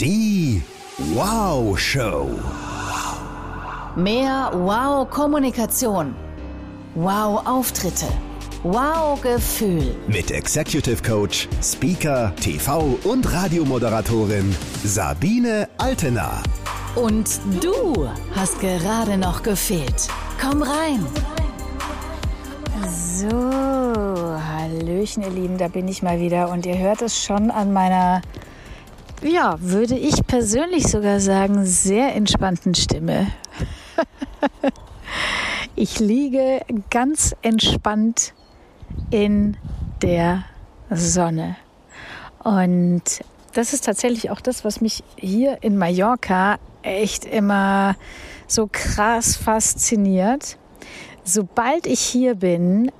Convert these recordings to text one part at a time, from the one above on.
Die Wow Show. Mehr Wow-Kommunikation. Wow-Auftritte. Wow-Gefühl. Mit Executive Coach, Speaker, TV und Radiomoderatorin Sabine Altena. Und du hast gerade noch gefehlt. Komm rein. So, Hallöchen, ihr Lieben, da bin ich mal wieder. Und ihr hört es schon an meiner, ja, würde ich persönlich sogar sagen, sehr entspannten Stimme. ich liege ganz entspannt in der Sonne. Und das ist tatsächlich auch das, was mich hier in Mallorca echt immer so krass fasziniert. Sobald ich hier bin,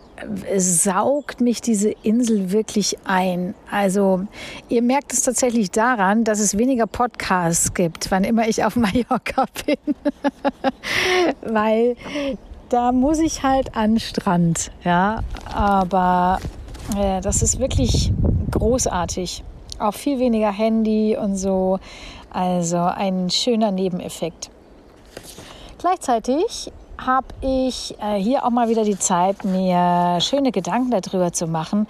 saugt mich diese Insel wirklich ein. Also ihr merkt es tatsächlich daran, dass es weniger Podcasts gibt, wann immer ich auf Mallorca bin. Weil da muss ich halt an Strand, ja. Aber äh, das ist wirklich großartig. Auch viel weniger Handy und so. Also ein schöner Nebeneffekt. Gleichzeitig habe ich äh, hier auch mal wieder die Zeit, mir schöne Gedanken darüber zu machen,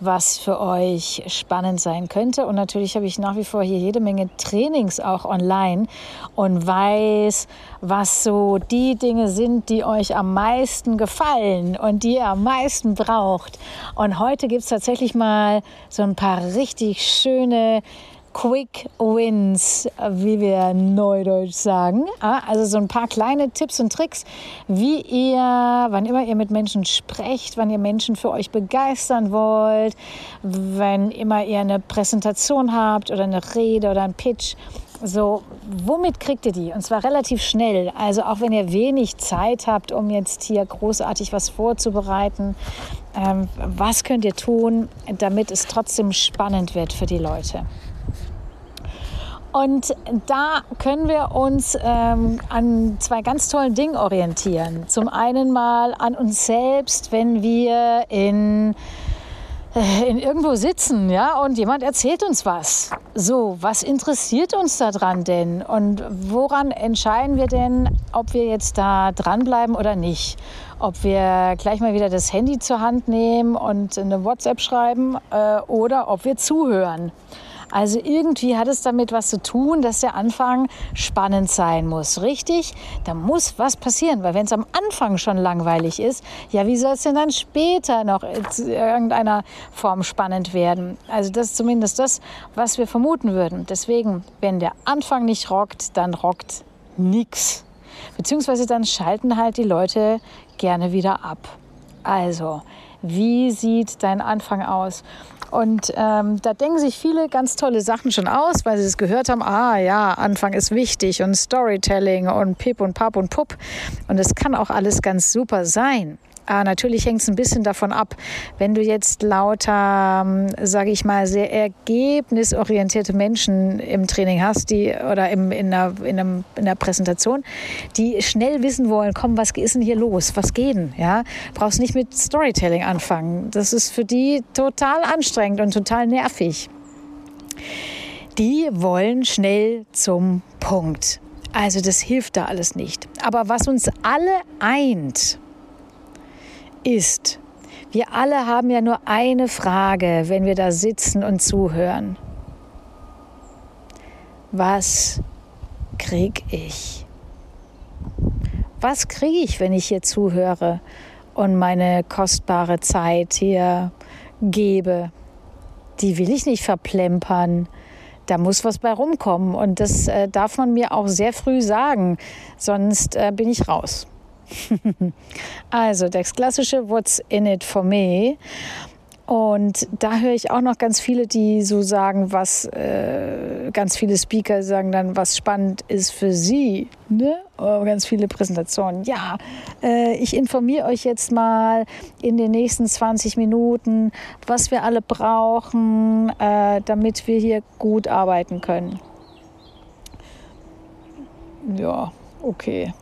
was für euch spannend sein könnte. Und natürlich habe ich nach wie vor hier jede Menge Trainings auch online und weiß, was so die Dinge sind, die euch am meisten gefallen und die ihr am meisten braucht. Und heute gibt es tatsächlich mal so ein paar richtig schöne Quick Wins, wie wir neudeutsch sagen. Ah, also so ein paar kleine Tipps und Tricks, wie ihr, wann immer ihr mit Menschen sprecht, wann ihr Menschen für euch begeistern wollt, wenn immer ihr eine Präsentation habt oder eine Rede oder einen Pitch. So, womit kriegt ihr die? Und zwar relativ schnell. Also auch wenn ihr wenig Zeit habt, um jetzt hier großartig was vorzubereiten. Ähm, was könnt ihr tun, damit es trotzdem spannend wird für die Leute? Und da können wir uns ähm, an zwei ganz tollen Dingen orientieren. Zum einen mal an uns selbst, wenn wir in äh, in irgendwo sitzen, ja, und jemand erzählt uns was. So, was interessiert uns daran denn? Und woran entscheiden wir denn, ob wir jetzt da dranbleiben oder nicht? Ob wir gleich mal wieder das Handy zur Hand nehmen und eine WhatsApp schreiben äh, oder ob wir zuhören. Also irgendwie hat es damit was zu tun, dass der Anfang spannend sein muss. Richtig? Da muss was passieren, weil wenn es am Anfang schon langweilig ist, ja, wie soll es denn dann später noch in irgendeiner Form spannend werden? Also das ist zumindest das, was wir vermuten würden. Deswegen, wenn der Anfang nicht rockt, dann rockt nichts. Beziehungsweise dann schalten halt die Leute gerne wieder ab. Also, wie sieht dein Anfang aus? Und ähm, da denken sich viele ganz tolle Sachen schon aus, weil sie es gehört haben, ah ja, Anfang ist wichtig und Storytelling und Pip und Pap und Pup. Und es kann auch alles ganz super sein. Ah, natürlich hängt es ein bisschen davon ab, wenn du jetzt lauter, ähm, sage ich mal, sehr ergebnisorientierte Menschen im Training hast, die oder im, in, einer, in, einem, in einer Präsentation, die schnell wissen wollen, komm, was ist denn hier los? Was geht denn? Ja? Brauchst nicht mit Storytelling anfangen. Das ist für die total anstrengend und total nervig. Die wollen schnell zum Punkt. Also das hilft da alles nicht. Aber was uns alle eint, ist, wir alle haben ja nur eine Frage, wenn wir da sitzen und zuhören. Was krieg ich? Was kriege ich, wenn ich hier zuhöre und meine kostbare Zeit hier gebe? Die will ich nicht verplempern. Da muss was bei rumkommen und das äh, darf man mir auch sehr früh sagen, sonst äh, bin ich raus. also das klassische What's in it for me. Und da höre ich auch noch ganz viele, die so sagen, was äh, ganz viele Speaker sagen dann, was spannend ist für sie. Ne? Oh, ganz viele Präsentationen. Ja, äh, ich informiere euch jetzt mal in den nächsten 20 Minuten, was wir alle brauchen, äh, damit wir hier gut arbeiten können. Ja, okay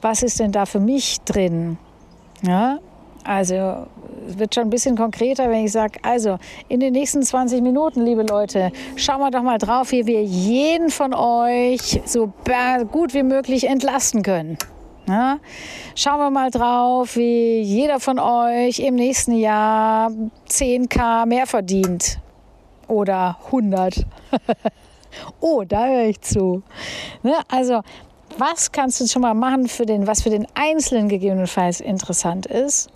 was ist denn da für mich drin? Ja, Also es wird schon ein bisschen konkreter, wenn ich sage, also in den nächsten 20 Minuten, liebe Leute, schauen wir doch mal drauf, wie wir jeden von euch so gut wie möglich entlasten können. Ja? Schauen wir mal drauf, wie jeder von euch im nächsten Jahr 10k mehr verdient. Oder 100. oh, da höre ich zu. Ne? Also, was kannst du schon mal machen, für den, was für den Einzelnen gegebenenfalls interessant ist?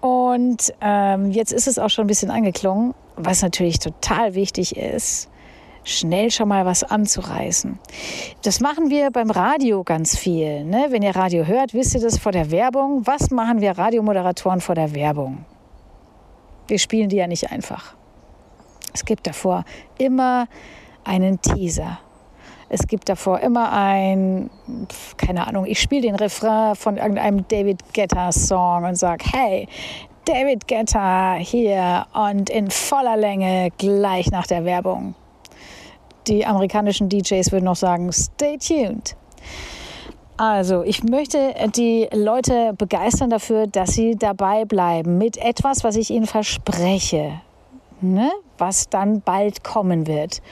Und ähm, jetzt ist es auch schon ein bisschen angeklungen, was natürlich total wichtig ist, schnell schon mal was anzureißen. Das machen wir beim Radio ganz viel. Ne? Wenn ihr Radio hört, wisst ihr das vor der Werbung. Was machen wir Radiomoderatoren vor der Werbung? Wir spielen die ja nicht einfach. Es gibt davor immer einen Teaser. Es gibt davor immer ein, keine Ahnung, ich spiele den Refrain von irgendeinem David Guetta Song und sage, hey, David Guetta hier und in voller Länge gleich nach der Werbung. Die amerikanischen DJs würden noch sagen, stay tuned. Also, ich möchte die Leute begeistern dafür, dass sie dabei bleiben mit etwas, was ich ihnen verspreche, ne? was dann bald kommen wird.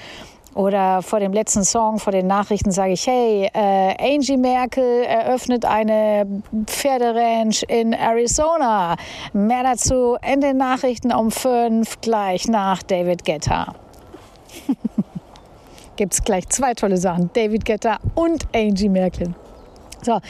Oder vor dem letzten Song, vor den Nachrichten sage ich, hey, äh, Angie Merkel eröffnet eine Pferderanch in Arizona. Mehr dazu in den Nachrichten um fünf, gleich nach David Guetta. Gibt es gleich zwei tolle Sachen, David Guetta und Angie Merkel. So,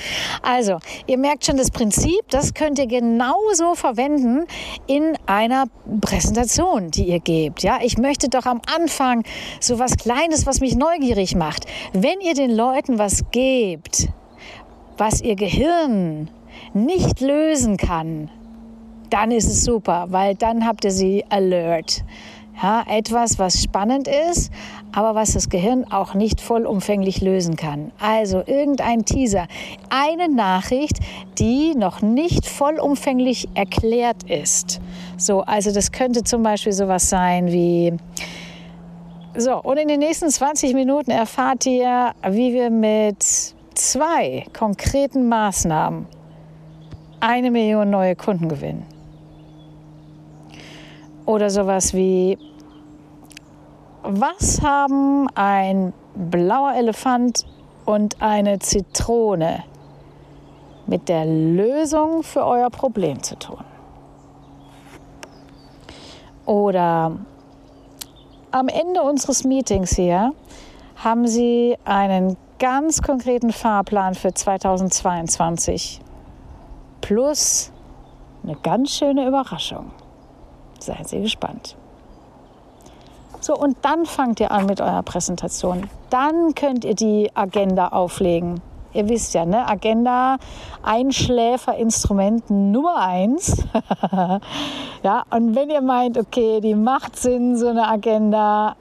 also, ihr merkt schon das Prinzip, das könnt ihr genauso verwenden in einer Präsentation, die ihr gebt. Ja, ich möchte doch am Anfang so was Kleines, was mich neugierig macht. Wenn ihr den Leuten was gebt, was ihr Gehirn nicht lösen kann, dann ist es super, weil dann habt ihr sie alert. Ja, etwas, was spannend ist, aber was das Gehirn auch nicht vollumfänglich lösen kann. Also irgendein Teaser, eine Nachricht, die noch nicht vollumfänglich erklärt ist. So, also das könnte zum Beispiel sowas sein wie, so, und in den nächsten 20 Minuten erfahrt ihr, wie wir mit zwei konkreten Maßnahmen eine Million neue Kunden gewinnen. Oder sowas wie, was haben ein blauer Elefant und eine Zitrone mit der Lösung für euer Problem zu tun? Oder am Ende unseres Meetings hier haben Sie einen ganz konkreten Fahrplan für 2022 plus eine ganz schöne Überraschung. Seien Sie gespannt. So, und dann fangt ihr an mit eurer Präsentation. Dann könnt ihr die Agenda auflegen. Ihr wisst ja, ne? Agenda, Einschläferinstrument Nummer eins. ja, und wenn ihr meint, okay, die macht Sinn, so eine Agenda,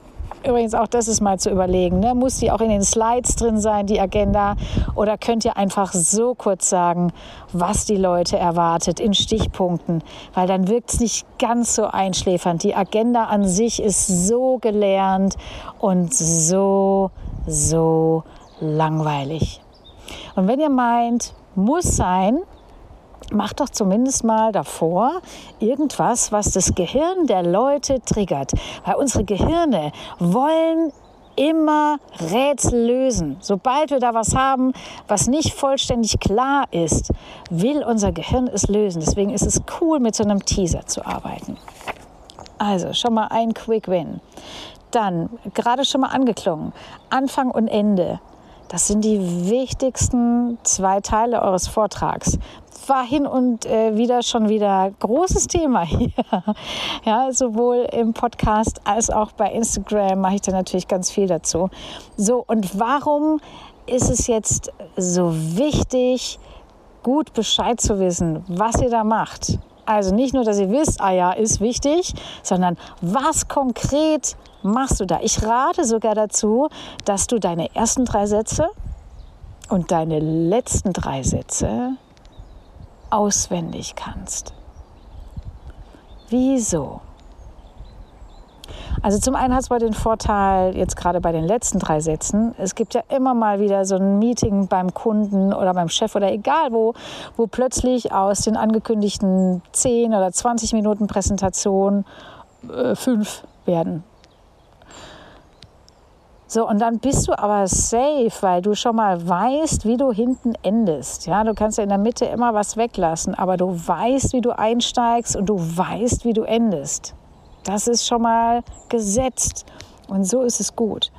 Übrigens auch das ist mal zu überlegen. Ne? Muss die auch in den Slides drin sein, die Agenda? Oder könnt ihr einfach so kurz sagen, was die Leute erwartet in Stichpunkten? Weil dann wirkt es nicht ganz so einschläfernd. Die Agenda an sich ist so gelernt und so, so langweilig. Und wenn ihr meint, muss sein, mach doch zumindest mal davor irgendwas, was das Gehirn der Leute triggert. Weil unsere Gehirne wollen immer Rätsel lösen. Sobald wir da was haben, was nicht vollständig klar ist, will unser Gehirn es lösen. Deswegen ist es cool, mit so einem Teaser zu arbeiten. Also schon mal ein Quick Win. Dann, gerade schon mal angeklungen, Anfang und Ende. Das sind die wichtigsten zwei Teile eures Vortrags war hin und äh, wieder schon wieder großes Thema hier. ja, sowohl im Podcast als auch bei Instagram mache ich da natürlich ganz viel dazu. So, und warum ist es jetzt so wichtig, gut Bescheid zu wissen, was ihr da macht? Also nicht nur, dass ihr wisst, ah ja, ist wichtig, sondern was konkret machst du da? Ich rate sogar dazu, dass du deine ersten drei Sätze und deine letzten drei Sätze auswendig kannst. Wieso? Also zum einen hat es den Vorteil, jetzt gerade bei den letzten drei Sätzen, es gibt ja immer mal wieder so ein Meeting beim Kunden oder beim Chef oder egal wo, wo plötzlich aus den angekündigten 10 oder 20 Minuten Präsentation äh, fünf werden. So, und dann bist du aber safe, weil du schon mal weißt, wie du hinten endest. Ja, du kannst ja in der Mitte immer was weglassen, aber du weißt, wie du einsteigst und du weißt, wie du endest. Das ist schon mal gesetzt und so ist es gut.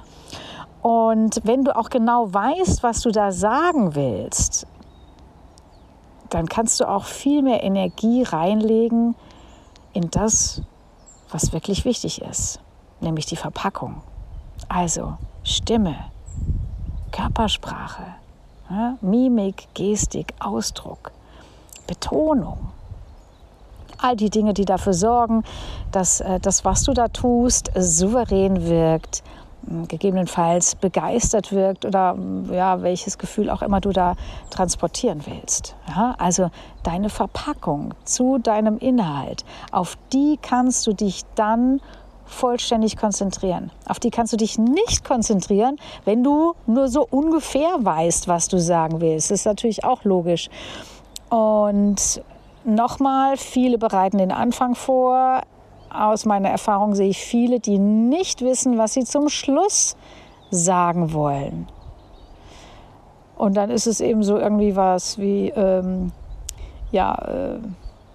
Und wenn du auch genau weißt, was du da sagen willst, dann kannst du auch viel mehr Energie reinlegen in das, was wirklich wichtig ist, nämlich die Verpackung. Also Stimme, Körpersprache, ja, Mimik, Gestik, Ausdruck, Betonung. All die Dinge, die dafür sorgen, dass äh, das, was du da tust, souverän wirkt, gegebenenfalls begeistert wirkt oder ja, welches Gefühl auch immer du da transportieren willst. Ja, also deine Verpackung zu deinem Inhalt, auf die kannst du dich dann vollständig konzentrieren. Auf die kannst du dich nicht konzentrieren, wenn du nur so ungefähr weißt, was du sagen willst. Das ist natürlich auch logisch. Und Nochmal, viele bereiten den Anfang vor. Aus meiner Erfahrung sehe ich viele, die nicht wissen, was sie zum Schluss sagen wollen. Und dann ist es eben so irgendwie was wie, ähm, ja, äh,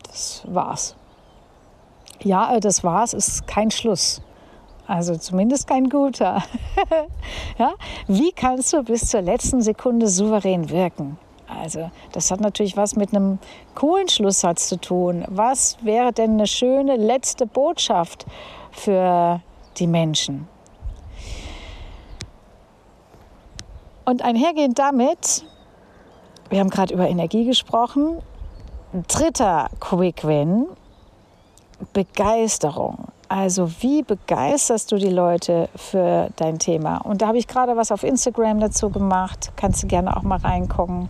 das war's. Ja, äh, das war's ist kein Schluss. Also zumindest kein guter. ja? Wie kannst du bis zur letzten Sekunde souverän wirken? Also das hat natürlich was mit einem coolen Schlusssatz zu tun. Was wäre denn eine schöne letzte Botschaft für die Menschen? Und einhergehend damit, wir haben gerade über Energie gesprochen, dritter Quick Win, Begeisterung. Also wie begeisterst du die Leute für dein Thema? Und da habe ich gerade was auf Instagram dazu gemacht. Kannst du gerne auch mal reingucken.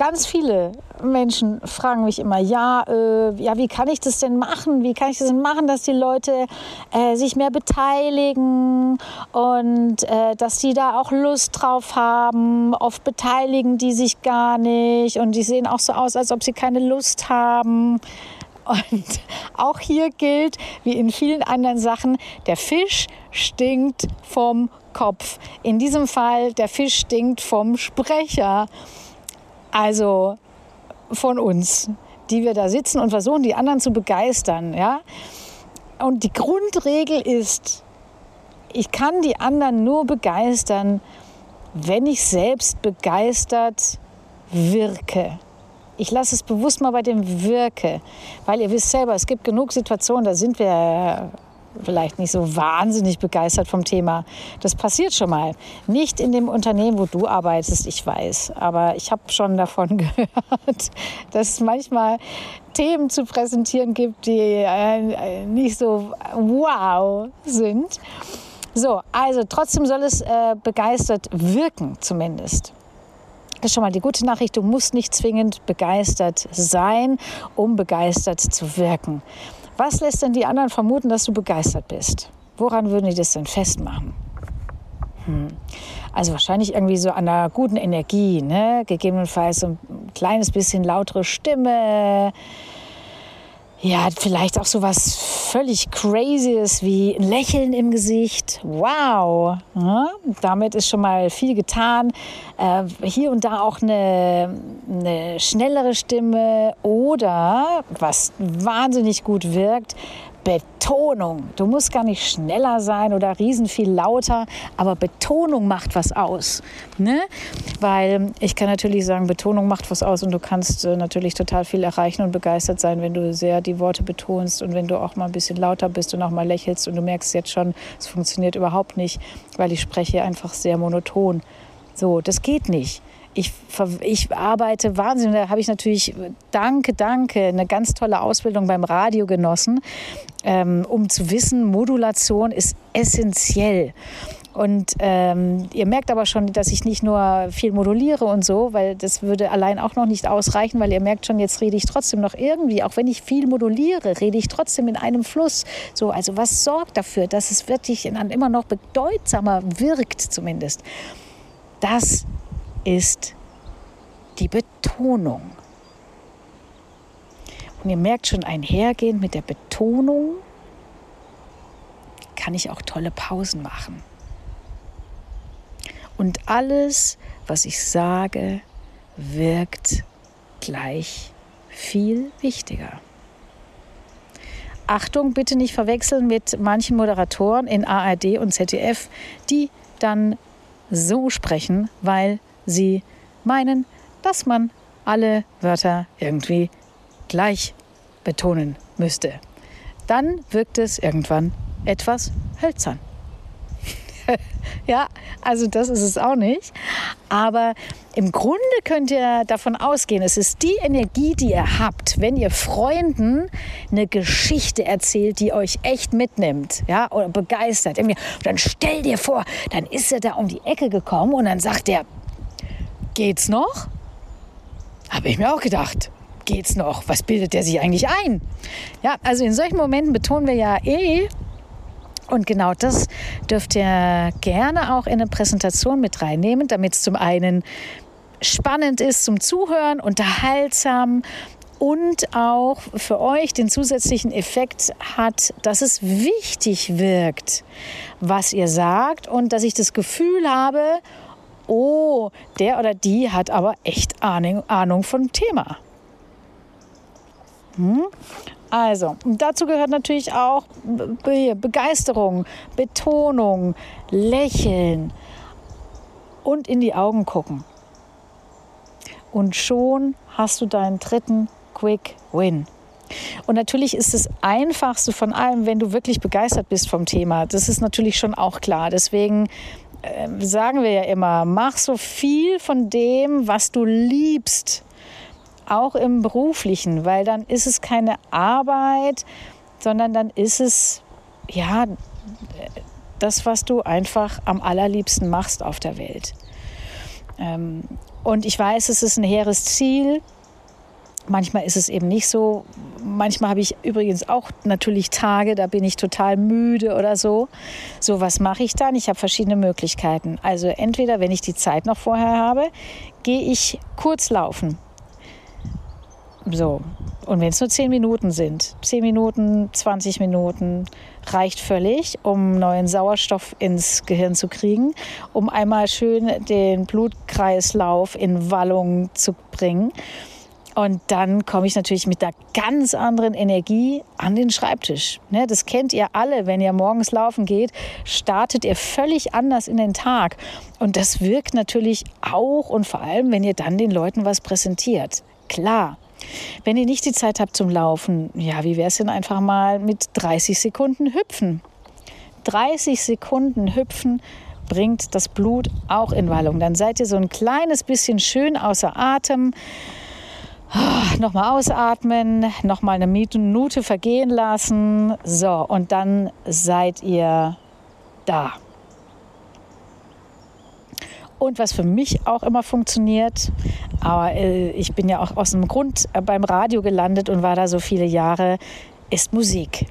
Ganz viele Menschen fragen mich immer, ja, äh, ja, wie kann ich das denn machen? Wie kann ich das denn machen, dass die Leute äh, sich mehr beteiligen und äh, dass sie da auch Lust drauf haben? Oft beteiligen die sich gar nicht und die sehen auch so aus, als ob sie keine Lust haben. Und auch hier gilt, wie in vielen anderen Sachen, der Fisch stinkt vom Kopf. In diesem Fall, der Fisch stinkt vom Sprecher. Also von uns, die wir da sitzen und versuchen, die anderen zu begeistern. Ja? Und die Grundregel ist, ich kann die anderen nur begeistern, wenn ich selbst begeistert wirke. Ich lasse es bewusst mal bei dem Wirke, weil ihr wisst selber, es gibt genug Situationen, da sind wir vielleicht nicht so wahnsinnig begeistert vom Thema. Das passiert schon mal. Nicht in dem Unternehmen, wo du arbeitest, ich weiß. Aber ich habe schon davon gehört, dass es manchmal Themen zu präsentieren gibt, die äh, nicht so wow sind. So, also trotzdem soll es äh, begeistert wirken, zumindest. Das ist schon mal die gute Nachricht. Du musst nicht zwingend begeistert sein, um begeistert zu wirken. Was lässt denn die anderen vermuten, dass du begeistert bist? Woran würden die das denn festmachen? Hm. Also wahrscheinlich irgendwie so an einer guten Energie, ne? gegebenenfalls so ein kleines bisschen lautere Stimme, ja, vielleicht auch so was völlig Crazyes wie ein Lächeln im Gesicht. Wow, ja, damit ist schon mal viel getan. Äh, hier und da auch eine, eine schnellere Stimme oder, was wahnsinnig gut wirkt, Betonung. Du musst gar nicht schneller sein oder riesen viel lauter, aber Betonung macht was aus. Ne? Weil ich kann natürlich sagen, Betonung macht was aus und du kannst äh, natürlich total viel erreichen und begeistert sein, wenn du sehr die Worte betonst und wenn du auch mal ein bisschen lauter bist und auch mal lächelst und du merkst jetzt schon, es funktioniert überhaupt nicht, weil ich spreche einfach sehr monoton. So, das geht nicht ich, ich arbeite wahnsinnig. Da habe ich natürlich, danke, danke, eine ganz tolle Ausbildung beim Radio genossen, ähm, um zu wissen, Modulation ist essentiell. Und ähm, ihr merkt aber schon, dass ich nicht nur viel moduliere und so, weil das würde allein auch noch nicht ausreichen, weil ihr merkt schon, jetzt rede ich trotzdem noch irgendwie, auch wenn ich viel moduliere, rede ich trotzdem in einem Fluss. So, also was sorgt dafür, dass es wirklich immer noch bedeutsamer wirkt zumindest? Das ist die Betonung. Und ihr merkt schon, einhergehend mit der Betonung kann ich auch tolle Pausen machen. Und alles, was ich sage, wirkt gleich viel wichtiger. Achtung, bitte nicht verwechseln mit manchen Moderatoren in ARD und ZDF, die dann so sprechen, weil sie meinen, dass man alle Wörter irgendwie gleich betonen müsste. Dann wirkt es irgendwann etwas hölzern. ja, also das ist es auch nicht. Aber im Grunde könnt ihr davon ausgehen, es ist die Energie, die ihr habt, wenn ihr Freunden eine Geschichte erzählt, die euch echt mitnimmt, ja, oder begeistert. Und dann stell dir vor, dann ist er da um die Ecke gekommen und dann sagt er, geht's noch? Habe ich mir auch gedacht. Geht's noch? Was bildet der sich eigentlich ein? Ja, also in solchen Momenten betonen wir ja eh, und genau das dürft ihr gerne auch in eine Präsentation mit reinnehmen, damit es zum einen spannend ist zum Zuhören, unterhaltsam und auch für euch den zusätzlichen Effekt hat, dass es wichtig wirkt, was ihr sagt und dass ich das Gefühl habe, oh, der oder die hat aber echt Ahnung, Ahnung vom Thema. Hm? Also, dazu gehört natürlich auch Be Begeisterung, Betonung, Lächeln und in die Augen gucken. Und schon hast du deinen dritten Quick Win. Und natürlich ist das Einfachste von allem, wenn du wirklich begeistert bist vom Thema. Das ist natürlich schon auch klar. Deswegen äh, sagen wir ja immer, mach so viel von dem, was du liebst auch im beruflichen, weil dann ist es keine Arbeit, sondern dann ist es ja das, was du einfach am allerliebsten machst auf der Welt. Ähm, und ich weiß, es ist ein hehres Ziel. Manchmal ist es eben nicht so. Manchmal habe ich übrigens auch natürlich Tage, da bin ich total müde oder so. So, was mache ich dann? Ich habe verschiedene Möglichkeiten. Also entweder, wenn ich die Zeit noch vorher habe, gehe ich kurz laufen. So. Und wenn es nur 10 Minuten sind, 10 Minuten, 20 Minuten, reicht völlig, um neuen Sauerstoff ins Gehirn zu kriegen, um einmal schön den Blutkreislauf in Wallung zu bringen. Und dann komme ich natürlich mit einer ganz anderen Energie an den Schreibtisch. Ne, das kennt ihr alle, wenn ihr morgens laufen geht, startet ihr völlig anders in den Tag. Und das wirkt natürlich auch und vor allem, wenn ihr dann den Leuten was präsentiert. Klar, wenn ihr nicht die Zeit habt zum Laufen, ja, wie wäre es denn einfach mal mit 30 Sekunden hüpfen? 30 Sekunden hüpfen bringt das Blut auch in Wallung. Dann seid ihr so ein kleines bisschen schön außer Atem. Ah, nochmal ausatmen, nochmal eine Minute vergehen lassen. So, und dann seid ihr da. Und was für mich auch immer funktioniert, aber äh, ich bin ja auch aus dem Grund äh, beim Radio gelandet und war da so viele Jahre, ist Musik.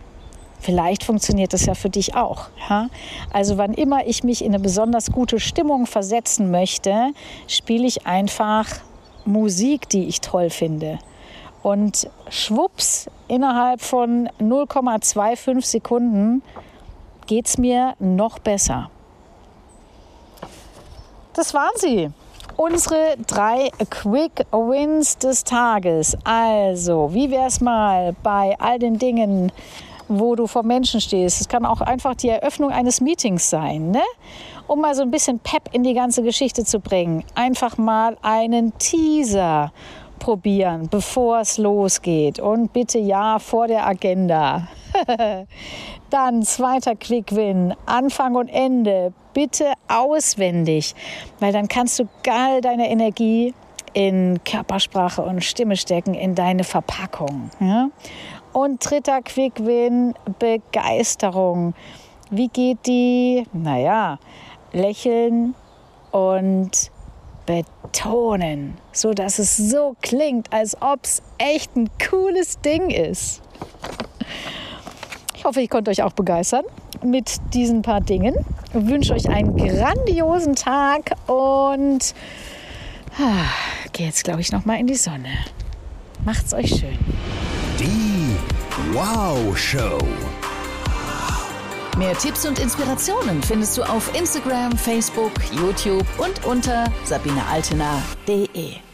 Vielleicht funktioniert das ja für dich auch. Ja? Also wann immer ich mich in eine besonders gute Stimmung versetzen möchte, spiele ich einfach Musik, die ich toll finde. Und schwupps, innerhalb von 0,25 Sekunden geht es mir noch besser. Das waren sie. Unsere drei Quick Wins des Tages. Also, wie wäre es mal bei all den Dingen, wo du vor Menschen stehst? Es kann auch einfach die Eröffnung eines Meetings sein, ne? um mal so ein bisschen Pep in die ganze Geschichte zu bringen. Einfach mal einen Teaser probieren, bevor es losgeht. Und bitte ja vor der Agenda. Dann zweiter Quick-Win, Anfang und Ende, bitte auswendig, weil dann kannst du geil deine Energie in Körpersprache und Stimme stecken, in deine Verpackung. Ja? Und dritter Quick-Win, Begeisterung. Wie geht die? Naja, lächeln und betonen, so dass es so klingt, als ob es echt ein cooles Ding ist. Ich hoffe, ich konnte euch auch begeistern mit diesen paar Dingen. Ich wünsche euch einen grandiosen Tag und ah, gehe jetzt, glaube ich, noch mal in die Sonne. Macht's euch schön. Die Wow Show. Mehr Tipps und Inspirationen findest du auf Instagram, Facebook, YouTube und unter sabinealtener.de.